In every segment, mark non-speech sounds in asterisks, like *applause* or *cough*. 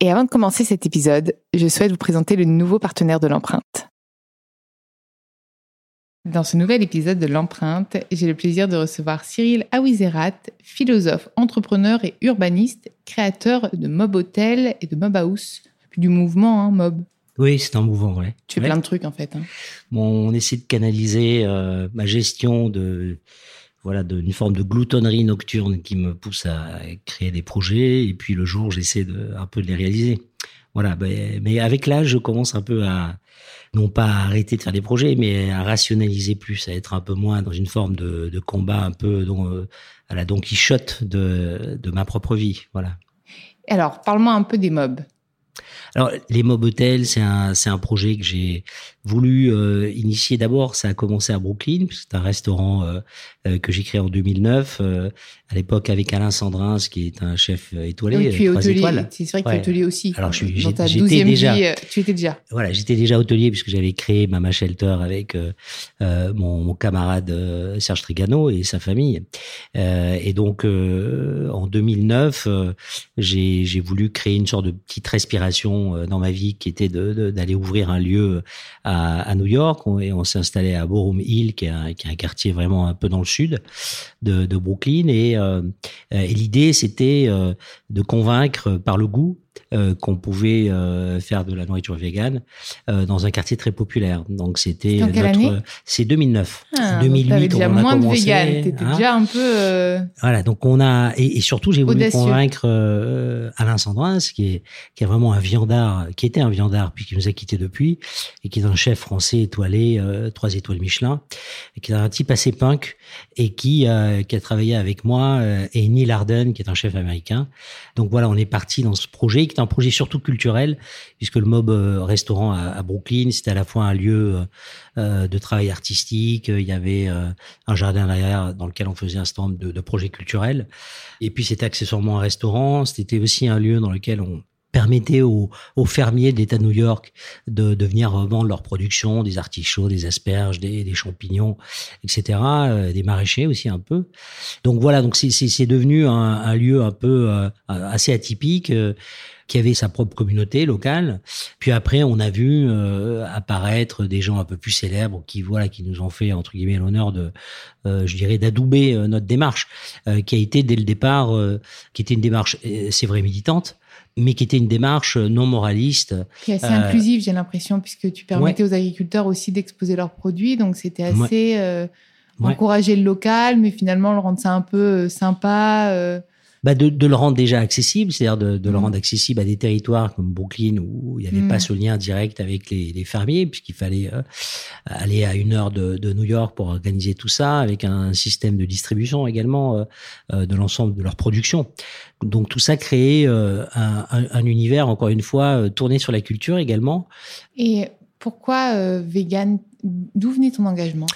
Et avant de commencer cet épisode, je souhaite vous présenter le nouveau partenaire de l'empreinte. Dans ce nouvel épisode de l'empreinte, j'ai le plaisir de recevoir Cyril Awizerat, philosophe, entrepreneur et urbaniste, créateur de Mob Hotel et de Mob House, puis du mouvement hein, Mob. Oui, c'est un mouvement, ouais. Tu fais plein de trucs en fait. Hein. Bon, on essaie de canaliser euh, ma gestion de voilà, d'une forme de gloutonnerie nocturne qui me pousse à créer des projets. Et puis le jour, j'essaie de, un peu de les réaliser. Voilà, ben, mais avec l'âge, je commence un peu à, non pas à arrêter de faire des projets, mais à rationaliser plus, à être un peu moins dans une forme de, de combat un peu euh, à la Don Quichotte de, de ma propre vie. Voilà. Alors, parle-moi un peu des mobs. Alors, les Mob Hotels, c'est un, c'est un projet que j'ai voulu euh, initier d'abord. Ça a commencé à Brooklyn, c'est un restaurant euh, euh, que j'ai créé en 2009, à l'époque avec Alain Sandrin, qui est un chef étoilé, oui, tu es hôtelier. C'est vrai que tu es hôtelier aussi. Alors, je suis, j'étais déjà, vie, tu étais déjà. Voilà, j'étais déjà hôtelier puisque j'avais créé Mama Shelter avec mon, mon, camarade Serge Trigano et sa famille. et donc, en 2009, j'ai, j'ai voulu créer une sorte de petite respiration dans ma vie qui était de, d'aller ouvrir un lieu à à, New York et on s'est installé à Borum Hill, qui est, un, quartier vraiment un peu dans le sud de, Brooklyn. Et, euh, et l'idée, c'était euh, de convaincre par le goût euh, qu'on pouvait euh, faire de la nourriture végane euh, dans un quartier très populaire. Donc c'était notre c'est 2009. Ah, 2008 déjà on a moins commencé, de vegan, t'étais hein. déjà un peu Voilà, donc on a et, et surtout j'ai voulu convaincre Alain Sandrin qui est qui est vraiment un viandard, qui était un viandard puis qui nous a quitté depuis et qui est un chef français étoilé trois étoiles Michelin et qui est un type assez punk et qui qui a travaillé avec moi et Neil Arden qui est un chef américain. Donc voilà, on est parti dans ce projet un projet surtout culturel, puisque le Mob euh, Restaurant à, Brooklyn, c'était à la fois un lieu euh, euh, de travail artistique, il y avait un jardin derrière dans lequel on faisait un stand de, de projets culturels, et puis c'était accessoirement un restaurant, c'était aussi un lieu dans lequel on permettait aux, fermiers de l'État de New York de, de venir vendre leur production, des artichauts, des asperges, des, champignons, etc., des maraîchers aussi un peu. Donc voilà, donc c'est devenu un, lieu un peu assez atypique qui avait sa propre communauté locale. Puis après, on a vu euh, apparaître des gens un peu plus célèbres qui voilà qui nous ont fait entre guillemets l'honneur de, euh, je dirais, d'adouber euh, notre démarche, qui a été dès le départ, qui était une démarche, c'est vrai, militante mais qui était une démarche non moraliste. Qui est assez inclusive, j'ai l'impression, puisque tu permettais aux agriculteurs aussi d'exposer leurs produits, donc c'était assez encourager le local, mais finalement le rendre ça un peu sympa bah de, de, le rendre déjà accessible, c'est-à-dire de, de le mmh. rendre accessible à des territoires comme Brooklyn où il n'y avait pas mmh. ce lien direct avec les, les fermiers, puisqu'il fallait euh, aller à une heure de, de, New York pour organiser tout ça, avec un système de distribution également euh, euh de l'ensemble de leur production. Donc tout ça créait euh, un, un, un, univers, encore une fois, tourné sur la culture également. Et pourquoi vegan D'où venait ton engagement?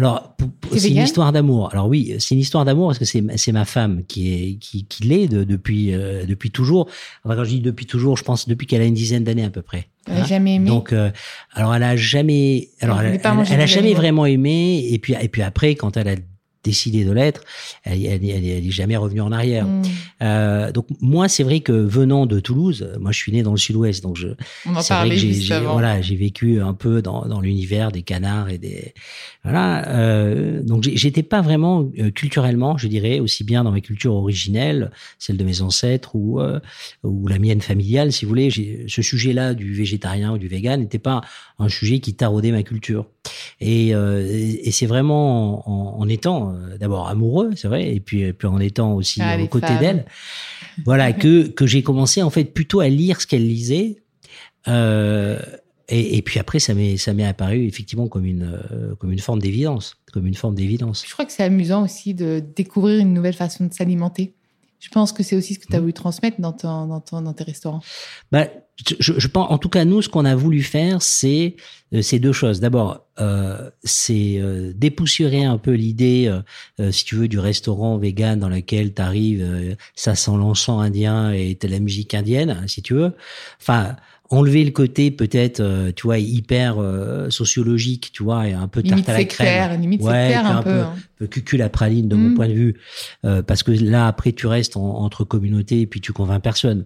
Alors, c'est une histoire d'amour. Alors oui, c'est une histoire d'amour parce que c'est ma femme qui est qui, qui l'est depuis euh, depuis toujours. Enfin, quand je dis depuis toujours, je pense depuis qu'elle a une dizaine d'années à peu près. Elle n'a jamais aimé. Donc, euh, alors elle a jamais, alors elle, elle, a jamais vraiment aimé. Et puis et puis après, quand elle a décidé de l'être, elle, elle, elle, est jamais revenue en arrière. Mm. Euh, donc moi, c'est vrai que venant de Toulouse, moi je suis né dans le Sud-Ouest, donc je. On en parlait j'ai, voilà, j'ai vécu un peu dans, dans l'univers des canards et des voilà. Euh, donc j'étais pas vraiment euh, culturellement, je dirais, aussi bien dans ma culture originelle, celle de mes ancêtres ou euh, ou la mienne familiale, si vous voulez. Ce sujet-là du végétarien ou du vegan n'était pas un sujet qui taraudait ma culture. Et, euh, et c'est vraiment en, en étant euh, d'abord amoureux, c'est vrai, et puis, puis en étant aussi ah, aux côtés d'elle, voilà, *laughs* que, que j'ai commencé en fait plutôt à lire ce qu'elle lisait. Euh, et, et, puis après, ça m'est ça m'est apparu effectivement comme une euh, comme une forme d'évidence, comme une forme d'évidence. Je crois que c'est amusant aussi de découvrir une nouvelle façon de s'alimenter. Je pense que c'est aussi ce que tu as voulu transmettre dans, ton, dans, ton, dans tes restaurants. Bah, je, je, pense, en tout cas, nous, ce qu'on a voulu faire, c'est euh, ces deux choses. D'abord, euh, c'est euh, dépoussiérer un peu l'idée, euh, si tu veux, du restaurant vegan dans lequel tu arrives, ça sent l'encens indien et t'as la musique indienne, si tu veux. Enfin, enlever le côté peut-être euh, tu vois hyper euh, sociologique tu vois et un peu tarte à la crème limite ouais, un, un, peu, hein. Cucul à praline de mon mm. point de vue euh, parce que là après tu restes entre communautés et puis tu convaincs personne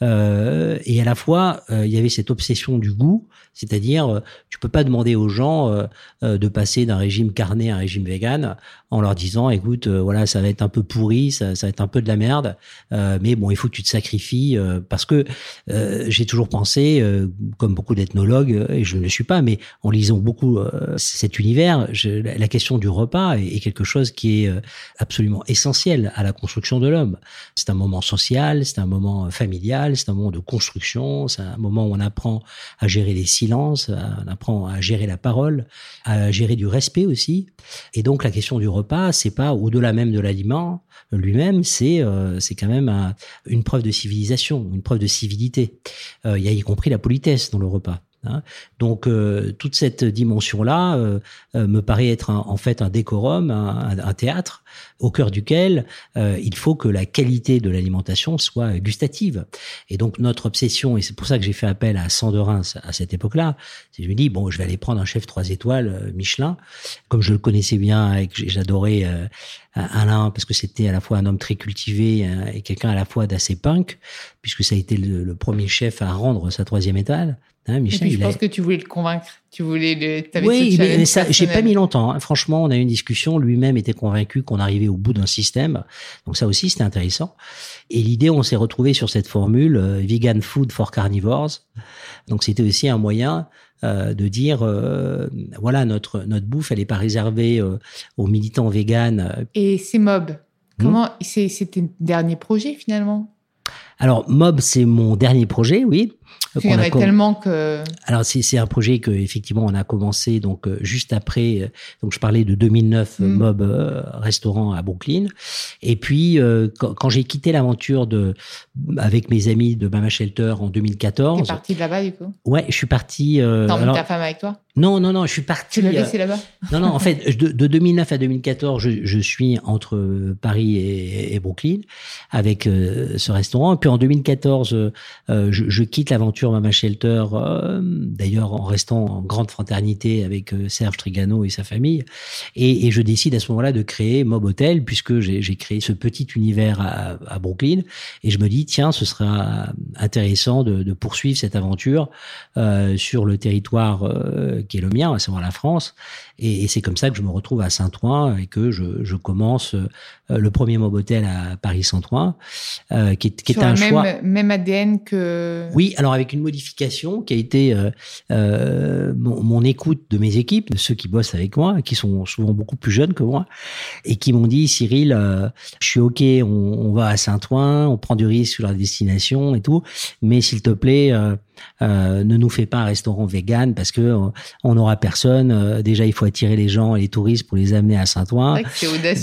et à la fois il y avait cette obsession du goût c'est-à-dire tu peux pas demander aux gens de passer d'un régime carné à un régime vegan en leur disant écoute voilà ça va être un peu pourri ça, ça va être un peu de la merde mais bon il faut que tu te sacrifies parce que j'ai toujours pensé euh, comme beaucoup d'ethnologues, euh, et je ne le suis pas, mais en lisant beaucoup euh, cet univers, la question du repas est, quelque chose qui est absolument essentiel à la construction de l'homme. C'est un moment social, c'est un moment familial, c'est un moment de construction, c'est un moment où on apprend à gérer les silences, on apprend à gérer la parole, à gérer du respect aussi. Et donc la question du repas, c'est pas au-delà même de l'aliment lui-même, c'est c'est quand même une preuve de civilisation, une preuve de civilité. Il y a compris la politesse dans le repas. Hein. Donc euh, toute cette dimension-là euh, euh, me paraît être en fait un décorum, un, théâtre au cœur duquel il faut que la qualité de l'alimentation soit gustative. Et donc notre obsession, et c'est pour ça que j'ai fait appel à Sanderin à cette époque-là, c'est je me dis bon je vais aller prendre un chef trois étoiles Michelin, comme je le connaissais bien et que j'adorais Alain parce que c'était à la fois un homme très cultivé et quelqu'un à la fois d'assez punk, puisque ça a été le, premier chef à rendre sa troisième étoile. Hein, Michel, je pense que tu voulais le convaincre. Tu voulais le. Oui, mais, ça, j'ai pas mis longtemps. Hein. Franchement, on a eu une discussion. Lui-même était convaincu qu'on arrivait au bout d'un système. Donc ça aussi, c'était intéressant. Et l'idée, on s'est retrouvé sur cette formule euh, vegan food for carnivores. Donc c'était aussi un moyen euh, de dire euh, voilà notre notre bouffe, elle est pas réservée euh, aux militants véganes. Et c'est Mob. Comment hmm? c'est c'était le dernier projet finalement? Alors Mob, c'est mon dernier projet, oui. Il y en a tellement que. Alors c'est un projet que effectivement on a commencé donc euh, juste après. Euh, donc je parlais de 2009 mm. Mob euh, restaurant à Brooklyn. Et puis quand, j'ai quitté l'aventure de avec mes amis de Mama Shelter en 2014. es parti de là-bas du coup? Ouais, je suis parti. Euh, T'as ta femme avec toi? Non, non, non, je suis parti. Tu l'as laissé là-bas? Non, non, en fait, *laughs* de, de 2009 à 2014, je, je suis entre Paris et, et Brooklyn avec ce restaurant. Et puis en 2014, je, je quitte l'aventure Mama Shelter, euh, d'ailleurs en restant en grande fraternité avec euh, Serge Trigano et sa famille. Et, je décide à ce moment-là de créer Mob Hotel, puisque j'ai créé ce petit univers à, Brooklyn. Et je me dis, tiens, ce sera intéressant de, poursuivre cette aventure euh, sur le territoire qui est le mien, à savoir la France. Et, c'est comme ça que je me retrouve à Saint-Ouen et que je, commence le premier Mob Hotel à Paris-Saint-Ouen, qui, qui est un même, choix. Même ADN que. Oui, alors avec une modification qui a été euh, euh, mon, écoute de mes équipes, de ceux qui bossent avec moi, qui sont souvent beaucoup plus jeunes que moi, et qui m'ont dit Cyril, euh, je suis ok, on, va à Saint-Ouen, on prend du risque sur la destination et tout, mais s'il te plaît, euh, ne nous fais pas un restaurant vegan parce que euh, on n'aura personne. Euh, déjà, il faut attirer les gens, les touristes pour les amener à Saint-Ouen.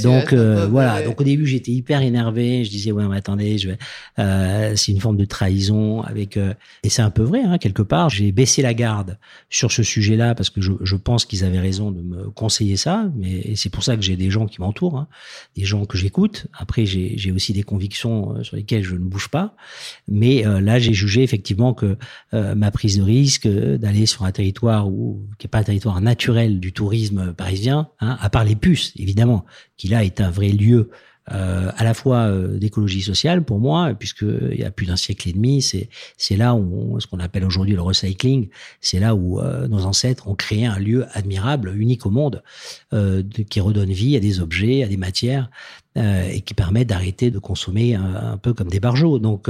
Donc voilà. Donc au début, j'étais hyper énervé. Je disais ouais, mais attendez, je vais. c'est une forme de trahison avec. et c'est un peu vrai hein, quelque part. J'ai baissé la garde sur ce sujet-là parce que je, je pense qu'ils avaient raison de me conseiller ça. Mais c'est pour ça que j'ai des gens qui m'entourent, hein, des gens que j'écoute. Après, j'ai aussi des convictions sur lesquelles je ne bouge pas. Mais là, j'ai jugé effectivement que ma prise de risque d'aller sur un territoire où, qui n'est pas un territoire naturel du tourisme parisien, hein, à part les puces, évidemment, qui là est un vrai lieu euh, à la fois euh, d'écologie sociale pour moi, puisque il y a plus d'un siècle et demi, c'est c'est là où ce qu'on appelle aujourd'hui le recycling, c'est là où euh, nos ancêtres ont créé un lieu admirable, unique au monde, de, qui redonne vie à des objets, à des matières, et qui permet d'arrêter de consommer un, peu comme des barjots. Donc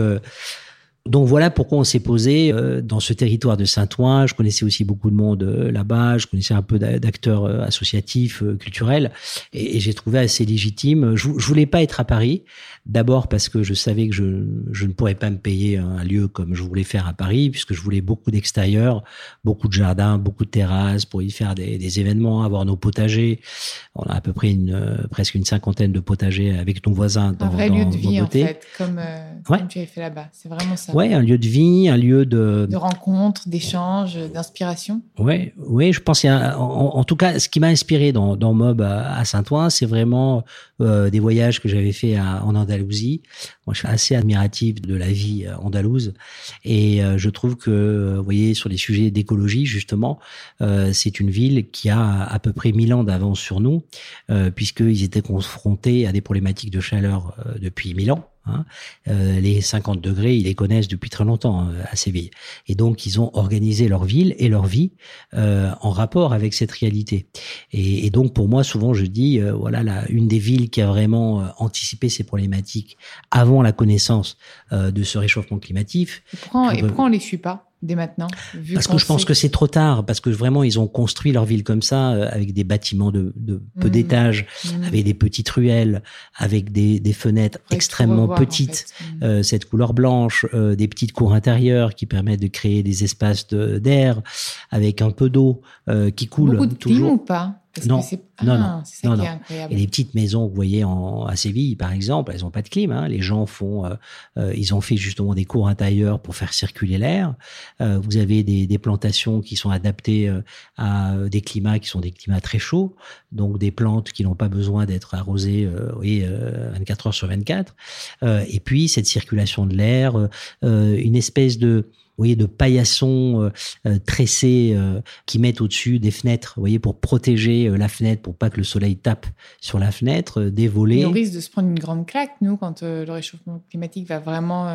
donc voilà pourquoi on s'est posé euh, dans ce territoire de Saint-Ouen. Je connaissais aussi beaucoup de monde euh, là-bas. Je connaissais un peu d'acteurs euh, associatifs, culturels, et, j'ai trouvé assez légitime. Je, je voulais pas être à Paris. D'abord parce que je savais que je, je, ne pourrais pas me payer un lieu comme je voulais faire à Paris, puisque je voulais beaucoup d'extérieur, beaucoup de jardins, beaucoup de terrasses pour y faire des, des, événements, avoir nos potagers. On a à peu près une, presque une cinquantaine de potagers avec nos voisins dans Un vrai lieu de vie, en fait, comme, comme tu avais fait là-bas. C'est vraiment ça. Ouais, un lieu de vie, un lieu de... De rencontre, d'échange, d'inspiration. Ouais, oui, je pense, en, en, tout cas, ce qui m'a inspiré dans, dans Mob à, Saint-Ouen, c'est vraiment euh, des voyages que j'avais fait en Andalousie. Moi, je suis assez admiratif de la vie euh, andalouse. Et euh, je trouve que, vous voyez, sur les sujets d'écologie, justement, c'est une ville qui a à peu près 1000 ans d'avance sur nous, puisqu'ils étaient confrontés à des problématiques de chaleur depuis 1000 ans. Hein. Euh, les 50 degrés, ils les connaissent depuis très longtemps hein, à Séville. Et donc, ils ont organisé leur ville et leur vie euh, en rapport avec cette réalité. Et, et, donc, pour moi, souvent, je dis, euh, voilà, la, une des villes qui a vraiment euh, anticipé ces problématiques avant la connaissance euh, de ce réchauffement climatique. Et pourquoi, on les suit pas? Dès maintenant Parce que je pense que c'est trop tard, parce que vraiment ils ont construit leur ville comme ça, euh, avec des bâtiments de, de peu mmh. d'étages, mmh. avec des petites ruelles, avec des, des fenêtres extrêmement petites, mmh. euh, cette couleur blanche, euh, des petites cours intérieures qui permettent de créer des espaces d'air, avec un peu d'eau euh, qui coule Beaucoup de toujours. ou pas? Non, non, non, non, non. Et les petites maisons que vous voyez en, à Séville, par exemple, elles ont pas de clim. Hein. Les gens font, euh, euh, ils ont fait justement des cours intérieurs pour faire circuler l'air. Euh, vous avez des, des, plantations qui sont adaptées à des climats qui sont des climats très chauds, donc des plantes qui n'ont pas besoin d'être arrosées, oui, 24 heures sur 24. et puis cette circulation de l'air, une espèce de voyez, de paillassons euh, euh, tressés euh, qui mettent au-dessus des fenêtres, vous voyez, pour protéger la fenêtre, pour pas que le soleil tape sur la fenêtre, des volets. on risque de se prendre une grande claque, nous, quand le réchauffement climatique va vraiment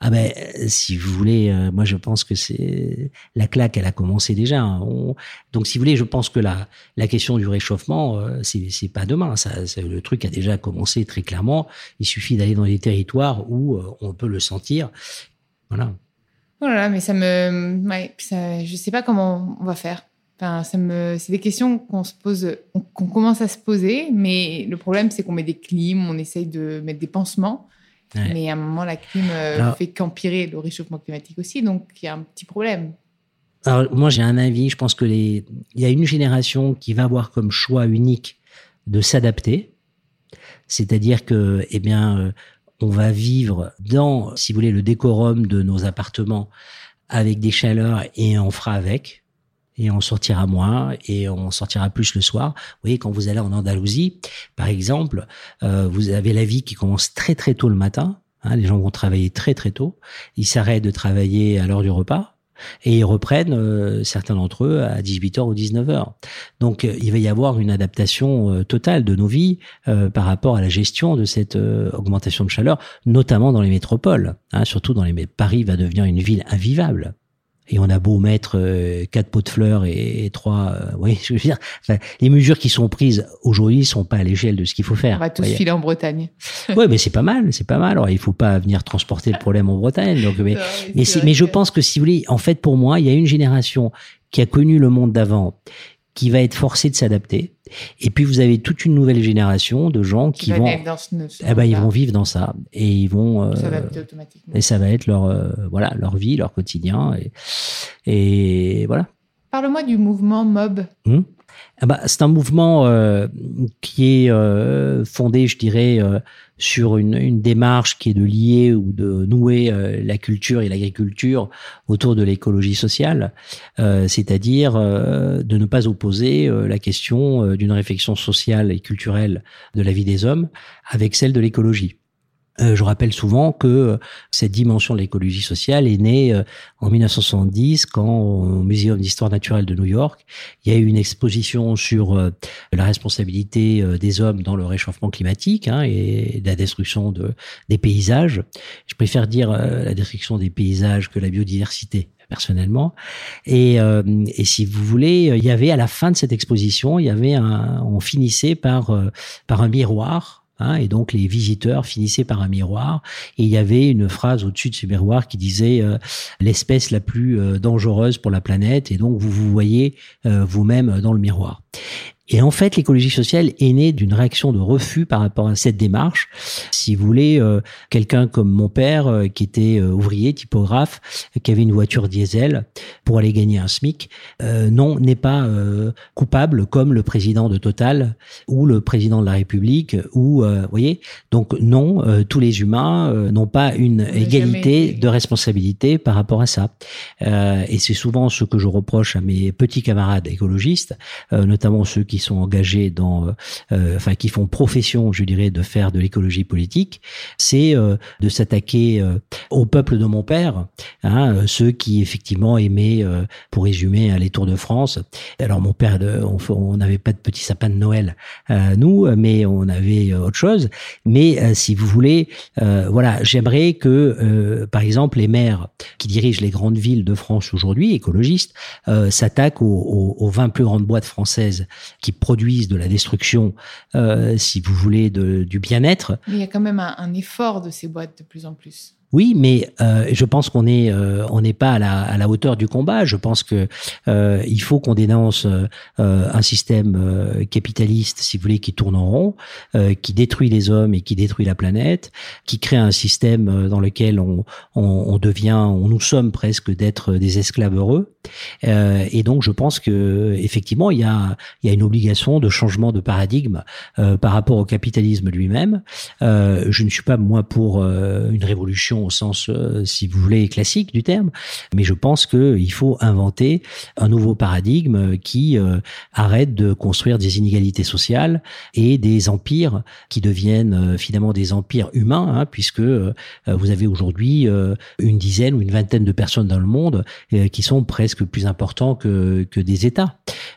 ah ben, si vous voulez, moi je pense que c'est la claque, elle a commencé déjà. Hein. Donc, si vous voulez, je pense que la la question du réchauffement, c'est c'est pas demain. Ça, le truc a déjà commencé très clairement. Il suffit d'aller dans des territoires où on peut le sentir. Voilà. Voilà, oh mais ça me, ouais, ça, je sais pas comment on va faire. Enfin, ça me, c'est des questions qu'on se pose, qu'on commence à se poser, mais le problème c'est qu'on met des clims, on essaye de mettre des pansements, mais à un moment la clim euh, fait qu'empirer le réchauffement climatique aussi, donc il y a un petit problème. Alors moi j'ai un avis, je pense que les, il y a une génération qui va avoir comme choix unique de s'adapter, c'est-à-dire que, eh bien, euh, on va vivre dans, si vous voulez, le décorum de nos appartements avec des chaleurs et on fera avec. Et on sortira moins et on sortira plus le soir. Vous voyez, quand vous allez en Andalousie, par exemple, euh, vous avez la vie qui commence très très tôt le matin. Hein, les gens vont travailler très très tôt. Ils s'arrêtent de travailler à l'heure du repas et ils reprennent euh, certains d'entre eux à 18h ou 19h. Donc euh, il va y avoir une adaptation euh, totale de nos vies par rapport à la gestion de cette augmentation de chaleur, notamment dans les métropoles. Hein, surtout dans les Paris va devenir une ville invivable. Et on a beau mettre euh, quatre pots de fleurs et, trois, euh, oui, je veux dire, les mesures qui sont prises aujourd'hui sont pas à l'échelle de ce qu'il faut faire. On va tous filer en Bretagne. *laughs* oui, mais c'est pas mal, c'est pas mal. Alors il faut pas venir transporter le problème en Bretagne. Donc, mais, *laughs* mais, mais je pense que si vous voulez, en fait, pour moi, il y a une génération qui a connu le monde d'avant, qui va être forcée de s'adapter. Et puis vous avez toute une nouvelle génération de gens qui, vont, eh ben, ils vont vivre dans ça. Et ils vont euh, et ça va être leur euh, voilà leur vie, leur quotidien. Et, et voilà. Parle-moi du mouvement Mob. Hmm ah bah, c'est un mouvement euh, qui est euh, fondé, je dirais, euh, sur une, une, démarche qui est de lier ou de nouer la culture et l'agriculture autour de l'écologie sociale, c'est-à-dire de ne pas opposer la question d'une réflexion sociale et culturelle de la vie des hommes avec celle de l'écologie. Euh, je rappelle souvent que euh, cette dimension de l'écologie sociale est née euh, en 1970 quand au Muséum d'histoire naturelle de New York, il y a eu une exposition sur la responsabilité des hommes dans le réchauffement climatique hein, et la destruction de, des paysages. Je préfère dire la destruction des paysages que la biodiversité personnellement. Et, si vous voulez, il y avait à la fin de cette exposition, il y avait un, on finissait par par un miroir Hein, et donc les visiteurs finissaient par un miroir et il y avait une phrase au-dessus de ce miroir qui disait euh, l'espèce la plus euh, dangereuse pour la planète et donc vous vous voyez euh, vous-même dans le miroir. Et en fait, l'écologie sociale est née d'une réaction de refus par rapport à cette démarche. Si vous voulez, euh, quelqu'un comme mon père, euh, qui était euh, ouvrier, typographe, qui avait une voiture diesel pour aller gagner un SMIC, non, n'est pas coupable comme le président de Total ou le président de la République ou, vous voyez. Donc non, tous les humains n'ont pas une égalité de responsabilité par rapport à ça. et c'est souvent ce que je reproche à mes petits camarades écologistes, notamment ceux qui qui sont engagés dans, euh, euh, enfin qui font profession, je dirais, de faire de l'écologie politique, c'est euh, de s'attaquer au peuple de mon père, hein, ceux qui effectivement aimaient, pour résumer, hein, les Tours de France. Alors mon père, on n'avait pas de petit sapin de Noël, nous, mais on avait autre chose. Mais si vous voulez, voilà, j'aimerais que, par exemple, les maires qui dirigent les grandes villes de France aujourd'hui, écologistes, s'attaquent aux, aux 20 plus grandes boîtes françaises qui produisent de la destruction, euh, si vous voulez, du bien-être. Mais il y a quand même un effort de ces boîtes de plus en plus. Oui, mais euh, je pense qu'on est euh, on n'est pas à la, à la hauteur du combat. Je pense que euh, il faut qu'on dénonce euh, un système euh, capitaliste, si vous voulez, qui tourne en rond, qui détruit les hommes et qui détruit la planète, qui crée un système dans lequel on, on, on devient, on nous sommes presque d'être des esclaves heureux. et donc, je pense que effectivement, il y a il y a une obligation de changement de paradigme par rapport au capitalisme lui-même. je ne suis pas moi pour une révolution au sens, euh, si vous voulez, classique du terme, mais je pense qu'il faut inventer un nouveau paradigme qui euh, arrête de construire des inégalités sociales et des empires qui deviennent euh, finalement des empires humains, hein, puisque vous avez aujourd'hui une dizaine ou une vingtaine de personnes dans le monde qui sont presque plus importants que, que des États.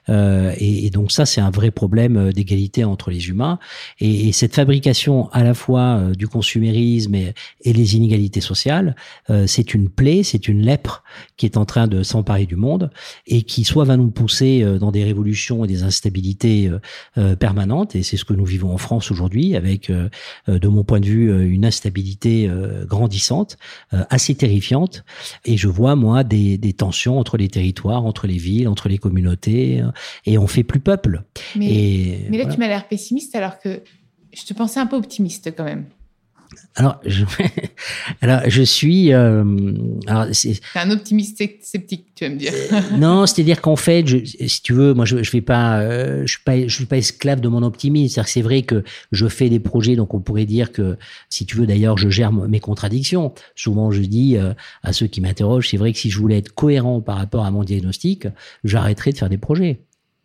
Et, donc ça, c'est un vrai problème d'égalité entre les humains. Et, et, cette fabrication à la fois du consumérisme et les inégalités sociale, euh, c'est une plaie, c'est une lèpre qui est en train de s'emparer du monde et qui soit va nous pousser euh, dans des révolutions et des instabilités euh, permanentes, et c'est ce que nous vivons en France aujourd'hui, avec, de mon point de vue, une instabilité grandissante, assez terrifiante, et je vois, moi, des, des tensions entre les territoires, entre les villes, entre les communautés, et on fait plus peuple. Mais, mais là, tu m'as l'air pessimiste alors que je te pensais un peu optimiste quand même. Alors, je, *laughs* alors, je suis. Euh, c'est un optimiste sceptique, tu vas me dire. Euh, non, c'est-à-dire qu'en fait, je, si tu veux, moi, je, je fais pas, euh, je suis pas, je suis pas esclave de mon optimisme. C'est-à-dire que c'est vrai que je fais des projets, donc on pourrait dire que, si tu veux, d'ailleurs, je gère mes contradictions. Souvent, je dis euh, à ceux qui m'interrogent, c'est vrai que si je voulais être cohérent par rapport à mon diagnostic, j'arrêterais de faire des projets.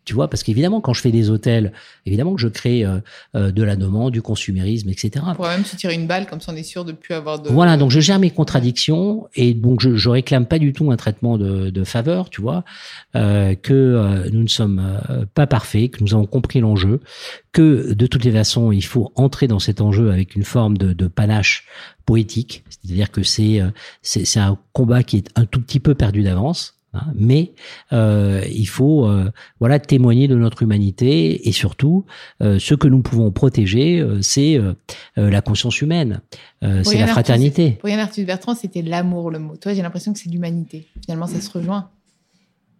Tu vois, parce qu'évidemment, quand je fais des hôtels, évidemment que je crée euh, euh, de la demande, du consumérisme, etc. On pourrait même se tirer une balle, comme ça on est sûr de plus avoir de... Voilà, donc je gère mes contradictions et donc je, je réclame pas du tout un traitement de, de faveur, tu vois, euh, que euh, nous ne sommes euh, pas parfaits, que nous avons compris l'enjeu, que de toutes les façons, il faut entrer dans cet enjeu avec une forme de, de panache poétique, c'est-à-dire que c'est c'est un combat qui est un tout petit peu perdu d'avance Hein, mais euh, il faut euh, voilà témoigner de notre humanité et surtout euh, ce que nous pouvons protéger, c'est la conscience humaine, c'est la fraternité. Pour Yann Arthus Bertrand, c'était l'amour le mot. Toi, j'ai l'impression que c'est l'humanité. Finalement, ça se rejoint.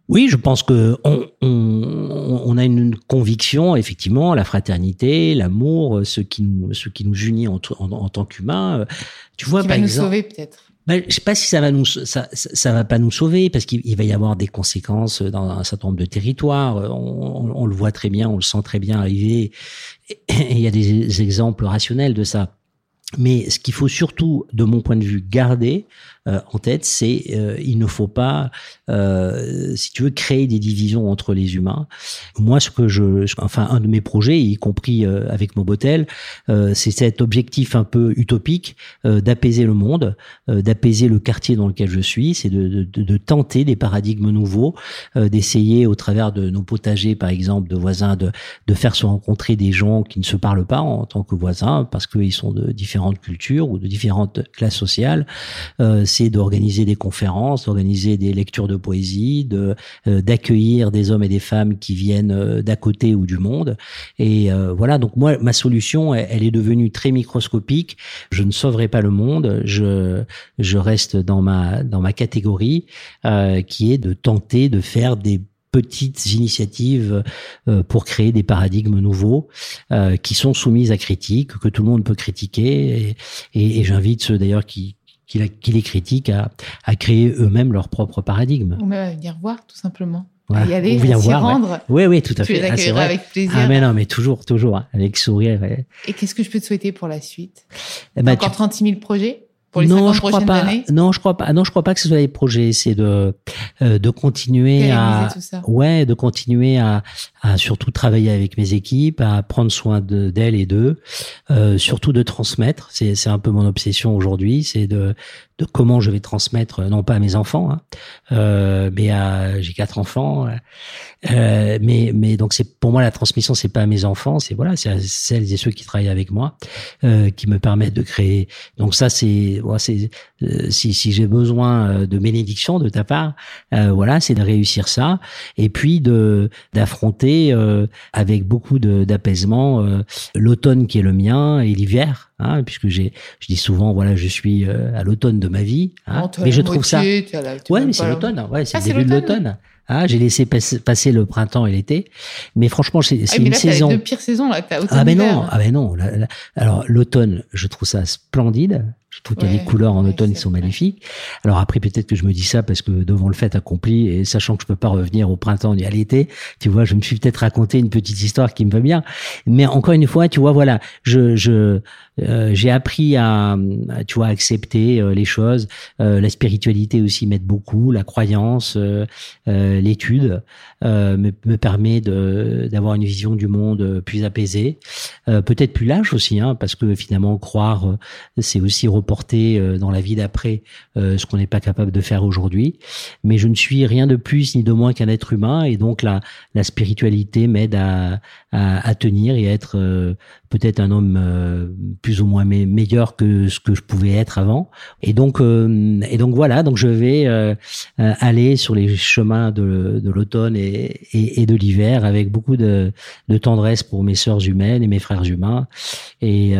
Oui, je pense que on, on, on, a une conviction, effectivement, la fraternité, l'amour, ce qui nous, ce qui nous unit en, en, en tant qu'humains. Tu vois, qui par va exemple, nous sauver peut-être. Ben, je sais pas si ça va nous ça, ça va pas nous sauver parce qu'il va y avoir des conséquences dans un certain nombre de territoires. On, le voit très bien, on le sent très bien arriver. Il y a des exemples rationnels de ça. Mais ce qu'il faut surtout, de mon point de vue, garder, en tête, c'est euh, il ne faut pas, euh, si tu veux, créer des divisions entre les humains. Moi, ce que je, enfin, un de mes projets, y compris avec Mobotel, c'est cet objectif un peu utopique d'apaiser le monde, d'apaiser le quartier dans lequel je suis, c'est de, de, de, tenter des paradigmes nouveaux, d'essayer au travers de nos potagers, par exemple, de voisins, de, de faire se rencontrer des gens qui ne se parlent pas en tant que voisins parce qu'ils sont de différentes cultures ou de différentes classes sociales d'organiser des conférences, d'organiser des lectures de poésie, de euh, d'accueillir des hommes et des femmes qui viennent euh, d'à côté ou du monde. Et euh, voilà, donc moi, ma solution, elle, est devenue très microscopique. Je ne sauverai pas le monde. Je je reste dans ma dans ma catégorie qui est de tenter de faire des petites initiatives pour créer des paradigmes nouveaux qui sont soumises à critique, que tout le monde peut critiquer. Et, et j'invite ceux d'ailleurs qui, qui, les critiquent à, à créer eux-mêmes leur propre paradigme. Même à venir voir, tout simplement. Ouais, y aller, à s'y rendre. Oui, oui, tout à fait. Tu les ah, avec plaisir. Ah, mais non, mais toujours, toujours, hein, avec sourire. Et, qu'est-ce que je peux te souhaiter pour la suite? Eh ben, Encore tu... 36 000 projets? Pour les non, je crois pas. Années? Non, je crois pas. Non, je crois pas que ce soit des projets. C'est de euh, de continuer à ouais, de continuer à, à surtout travailler avec mes équipes, à prendre soin d'elles et d'eux, euh, surtout de transmettre. C'est c'est un peu mon obsession aujourd'hui. C'est de comment je vais transmettre, euh, non pas à mes enfants, hein, euh, mais à j'ai quatre enfants, euh, mais mais donc c'est pour moi la transmission, c'est pas à mes enfants, c'est voilà, c'est à celles et ceux qui travaillent avec moi, euh, qui me permettent de créer. Donc ça c'est voilà, c'est euh, si si j'ai besoin euh, de bénédiction de ta part, voilà, c'est de réussir ça et puis de d'affronter avec beaucoup d'apaisement l'automne qui est le mien et l'hiver Hein, puisque j'ai, je dis souvent, voilà, je suis euh, à l'automne de ma vie. Hein, mais je trouve ça. ouais, mais c'est l'automne. Ouais, c'est ah, le début de l'automne. Ah, j'ai laissé passer le printemps et l'été, mais franchement, c'est ah, une saison. C'est deux pires saisons là. As ah ben non, ah ben non. alors l'automne, je trouve ça splendide. Je trouve qu'il y a des couleurs en automne qui sont magnifiques. Alors après, peut-être que je me dis ça parce que devant le fait accompli et sachant que je peux pas revenir au printemps ni à l'été, tu vois, je me suis peut-être raconté une petite histoire qui me va bien. Mais encore une fois, tu vois, voilà, je, je, euh, j'ai appris à, tu vois, accepter euh, les choses. Euh, la spiritualité aussi m'aide beaucoup, la croyance, l'étude me, me, permet de d'avoir une vision du monde plus apaisée, peut-être plus lâche aussi, hein, parce que finalement croire, c'est aussi reporter euh, dans la vie d'après euh, ce qu'on n'est pas capable de faire aujourd'hui. Mais je ne suis rien de plus ni de moins qu'un être humain et donc la, la spiritualité m'aide à, à, tenir et à être euh, peut-être un homme plus ou moins meilleur que ce que je pouvais être avant. Et donc, et donc voilà, donc je vais aller sur les chemins de, l'automne et, de l'hiver avec beaucoup de, tendresse pour mes sœurs humaines et mes frères humains. Et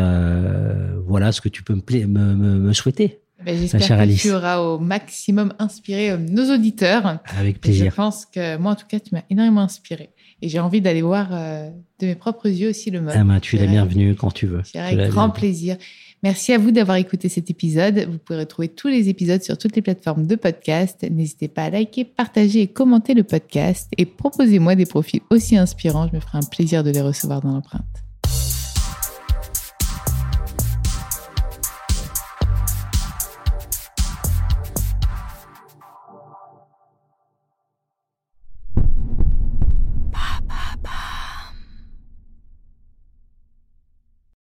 voilà ce que tu peux me, me, me, souhaiter. Ben, J'espère que tu auras au maximum inspiré euh, nos auditeurs. Avec plaisir. je pense que moi, en tout cas, tu m'as énormément inspiré. Et j'ai envie d'aller voir euh, de mes propres yeux aussi le mode. Ah ben, tu es la bienvenue quand tu veux. Avec grand plaisir. Merci à vous d'avoir écouté cet épisode. Vous pourrez retrouver tous les épisodes sur toutes les plateformes de podcast. N'hésitez pas à liker, partager et commenter le podcast. Et proposez-moi des profils aussi inspirants. Je me ferai un plaisir de les recevoir dans l'empreinte.